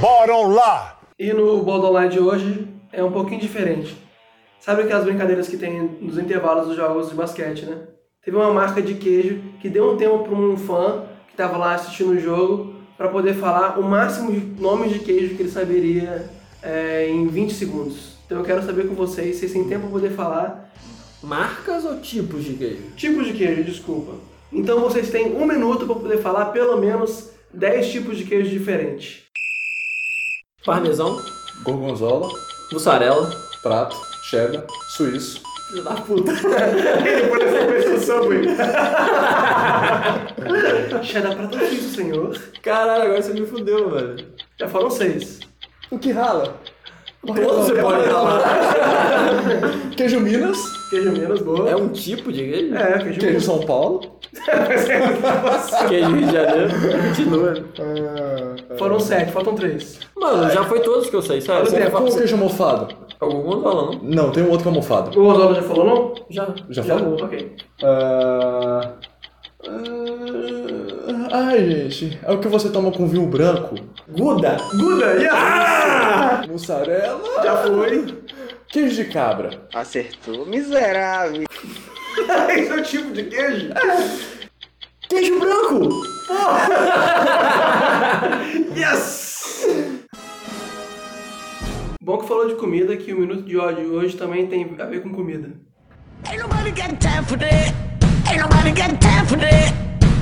Bora lá! E no Borderline de hoje é um pouquinho diferente. Sabe aquelas brincadeiras que tem nos intervalos dos jogos de basquete, né? Teve uma marca de queijo que deu um tempo para um fã que estava lá assistindo o jogo para poder falar o máximo de nomes de queijo que ele saberia é, em 20 segundos. Então eu quero saber com vocês, vocês têm tempo para poder falar Marcas ou tipos de queijo? tipos de queijo, desculpa. Então vocês têm um minuto para poder falar pelo menos 10 tipos de queijo diferentes. Parmesão, Gorgonzola, mussarela, prato, cheddar, suíço. filho da puta. Depois dessa conversação, Subway. Cheddar pra tudo isso, senhor. Caralho, agora você me fudeu, velho. Já foram seis. O que rala? Todos você pode falar. Queijo Minas, Queijo menos, boa. É um tipo de queijo? É, queijo queijo. São Paulo. Queijo Rio de Janeiro. Continua. Foram sete, faltam três. Mano, já foi todos que eu sei, sabe? Olha o tempo. Qual o queijo mofado? Algum Gonzalo, não? Não, tem um outro que é mofado. O Oswaldo já falou, não? Já. Já falou? Ok. Ah, ah, ai, gente. É o que você toma com vinho branco. Guda. Guda, yes! Mussarela. Já foi. Queijo de cabra. Acertou, miserável. Esse é o tipo de queijo? Queijo branco! Yes! Bom que falou de comida, que o Minuto de Ódio hoje também tem a ver com comida. Ain't nobody got time for that. Ain't nobody got time for that.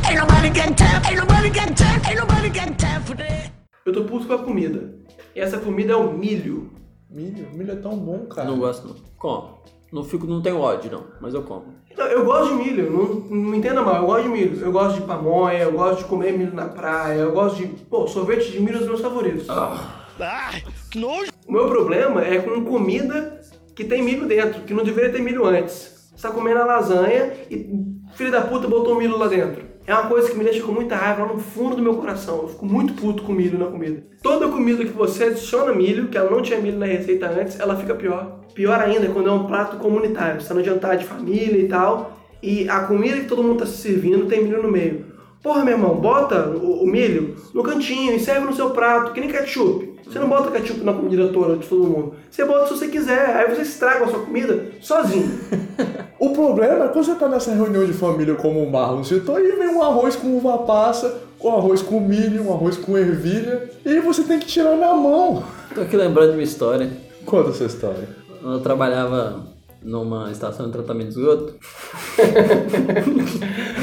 Ain't nobody got time. Ain't nobody got time. Ain't nobody got time for that. Eu tô puto com a comida. E essa comida é o milho. Milho. Milho é tão bom, cara. Não gosto, não. Como. Não, fico, não tenho ódio, não. Mas eu como. Não, eu gosto de milho, não, não me entenda mal, eu gosto de milho. Eu gosto de pamonha, eu gosto de comer milho na praia, eu gosto de. Pô, sorvete de milho é um dos meus favoritos. Ai, que nojo! O meu problema é com comida que tem milho dentro, que não deveria ter milho antes. Você tá comendo a lasanha e filho da puta botou milho lá dentro. É uma coisa que me deixa com muita raiva lá no fundo do meu coração. Eu fico muito puto com milho na comida. Toda comida que você adiciona milho, que ela não tinha milho na receita antes, ela fica pior. Pior ainda quando é um prato comunitário. Você tá no jantar de família e tal, e a comida que todo mundo tá se servindo tem milho no meio. Porra, meu irmão, bota o milho no cantinho e serve no seu prato, que nem ketchup. Você não bota ketchup na comida toda de todo mundo. Você bota se você quiser, aí você estraga a sua comida sozinho. O problema é quando você tá nessa reunião de família como o Marlon citou, e vem um arroz com uva passa, um arroz com milho, um arroz com ervilha, e você tem que tirar na mão. Tô aqui lembrando de uma história. Conta essa história. Quando eu trabalhava numa estação de tratamento de esgoto.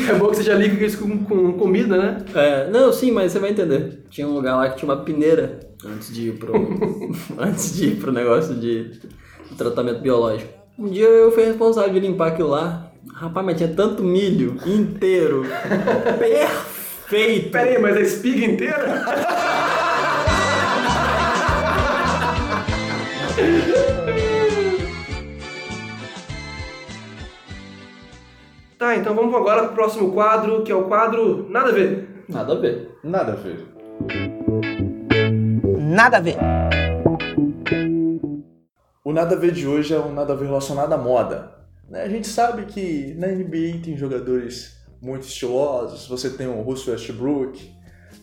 É bom que você já liga isso com, com comida, né? É, não, sim, mas você vai entender. Tinha um lugar lá que tinha uma peneira antes de ir pro, antes de ir pro negócio de, de tratamento biológico. Um dia eu fui responsável de limpar aquilo lá. Rapaz, mas tinha tanto milho inteiro. Perfeito. Pera aí, mas a espiga inteira? Tá, então vamos agora pro próximo quadro, que é o quadro Nada a Ver. Nada a ver. Nada a ver. Nada a ver. O nada a ver de hoje é um nada a ver relacionado à moda. né? A gente sabe que na NBA tem jogadores muito estilosos. Você tem o Russell Westbrook,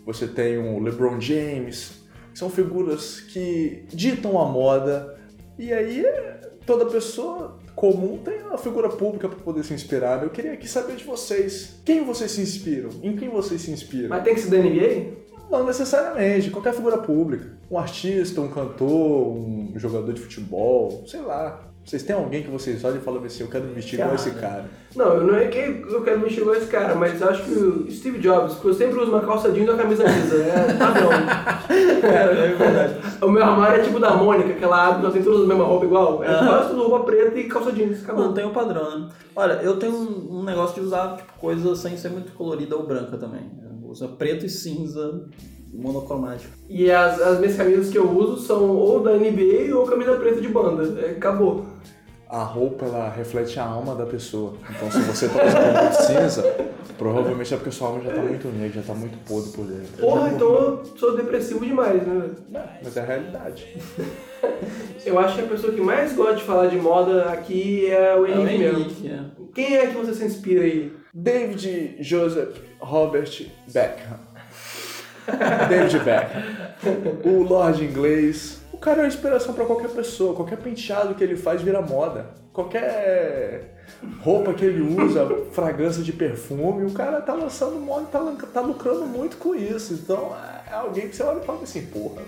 você tem o LeBron James. São figuras que ditam a moda. E aí toda pessoa comum tem uma figura pública para poder se inspirar. Eu queria aqui saber de vocês. Quem vocês se inspiram? Em quem vocês se inspiram? Mas tem que ser da NBA? Não necessariamente, qualquer figura pública. Um artista, um cantor, um jogador de futebol, sei lá. Vocês têm alguém que vocês olham e falam assim, eu quero me vestir igual esse cara. Não, eu não é que eu quero me igual esse cara, mas acho que o Steve Jobs, porque eu sempre uso uma calça jeans e uma camisa lisa, é padrão. É, é verdade. O meu armário é tipo da Mônica, que ela abre, nós tem todas a mesma roupa igual. É quase tudo roupa preta e calça jeans, acabou. Não tem o padrão, né? Olha, eu tenho um, um negócio de usar tipo, coisa sem ser muito colorida ou branca também. Uso preto e cinza monocromático. E as, as minhas camisas que eu uso são ou da NBA ou camisa preta de banda. É, acabou. A roupa, ela reflete a alma da pessoa. Então, se você tá usando cinza, provavelmente é porque sua alma já tá muito negra, já tá muito podre por dentro. Porra, então eu sou depressivo demais, né? Não, mas é a realidade. Eu acho que a pessoa que mais gosta de falar de moda aqui é o É o Henrique mesmo. Henrique, é. Quem é que você se inspira aí? David Joseph Robert Beckham. David Beckham. O Lorde inglês. O cara é uma inspiração pra qualquer pessoa. Qualquer penteado que ele faz vira moda. Qualquer roupa que ele usa, fragrância de perfume, o cara tá lançando moda, tá, tá lucrando muito com isso. Então é alguém que você olha e fala assim, porra,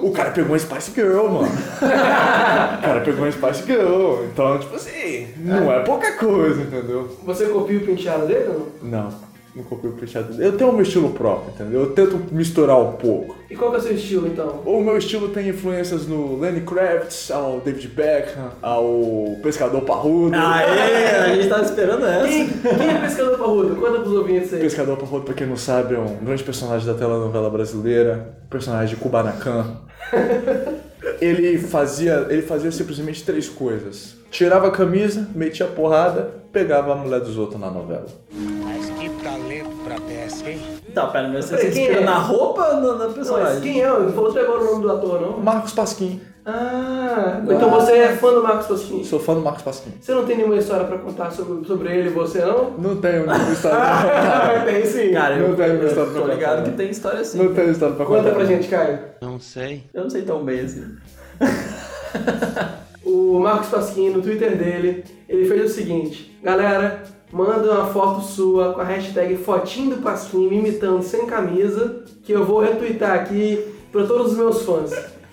o cara pegou uma Spice Girl, mano. O cara pegou uma Spice Girl. Então, tipo assim, não é pouca coisa, entendeu? Você copia o penteado dele ou não? Não, não copio o. Eu tenho o meu estilo próprio, entendeu? Eu tento misturar um pouco. E qual que é o seu estilo então? O meu estilo tem influências no Lenny Kravitz, ao David Beckham, ao Pescador Parrudo. Aê, a gente tava esperando essa. Quem, quem é pescador parrudo? Conta pros ouvintes aí. Pescador Parrudo, pra quem não sabe, é um grande personagem da telenovela brasileira, personagem de Kubanacan. Ele fazia, ele fazia simplesmente três coisas. Tirava a camisa, metia a porrada, pegava a mulher dos outros na novela. Mas que talento pra pesca, hein? Tá, pera, mas você Peraí, se quem inspira é? na roupa ou na, na Não, personagem? quem é? Não falou até agora o nome do ator, não? Marcos Pasquim. Ah, então você é fã do Marcos Pasquim. Sou fã do Marcos Pasquim. Você não tem nenhuma história pra contar sobre, sobre ele e você, não? Não tenho nenhuma história pra tem sim. Cara, eu, Não eu história pra tô ligado contar. que tem história assim. Não tenho história pra contar. Conta pra gente, Caio. Não sei. Eu não sei tão bem assim. O Marcos Pasquim, no Twitter dele, ele fez o seguinte: Galera, manda uma foto sua com a hashtag Fotinho do Pasquim imitando sem camisa, que eu vou retweetar aqui pra todos os meus fãs.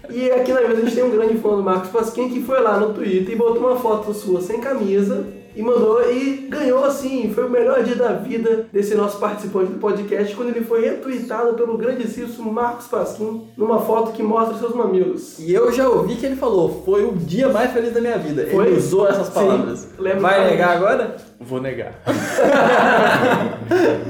E aqui na mesa a gente tem um grande fã do Marcos Pasquim que foi lá no Twitter e botou uma foto sua sem camisa e mandou e ganhou assim. Foi o melhor dia da vida desse nosso participante do podcast quando ele foi retweetado pelo grandíssimo Marcos Pasquim numa foto que mostra seus mamilos. E eu já ouvi que ele falou, foi o dia mais feliz da minha vida. Foi? Ele usou essas Sim, palavras. lembro Vai negar agora? Vou negar.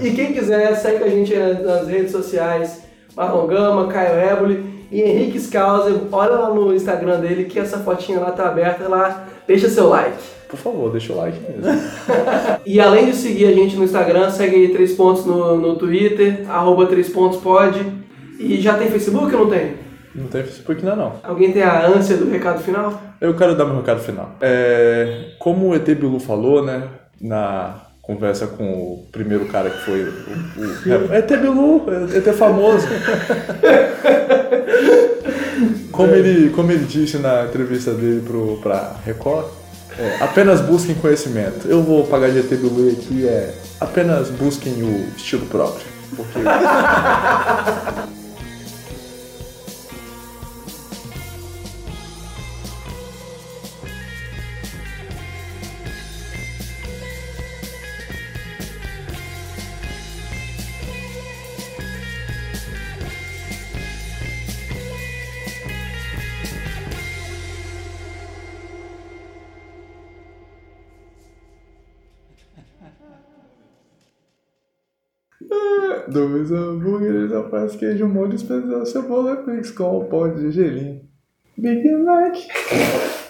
E quem quiser, segue a gente nas nas redes sociais, Marlon Gama, Caio Éboli e Henrique Scalzer. Olha lá no Instagram dele que essa fotinha lá tá aberta lá. Deixa seu like. Por favor, deixa o like mesmo. E além de seguir a gente no Instagram, segue aí 3 pontos no, no Twitter, arroba 3 pontos pode. E já tem Facebook ou não tem? Não tem Facebook ainda não. Alguém tem a ânsia do recado final? Eu quero dar meu recado final. É, como o ET Bilu falou, né, na conversa com o primeiro cara que foi o, o ET Bilu, ET famoso. Como ele, como ele disse na entrevista dele pro, pra Record, é, apenas busquem conhecimento. Eu vou pagar de ET Bilu aqui, é apenas busquem o estilo próprio. Porque Dois hambúrgueres, alface, queijo, molho especial, cebola, pix com o pó de gelinho. Big Mac.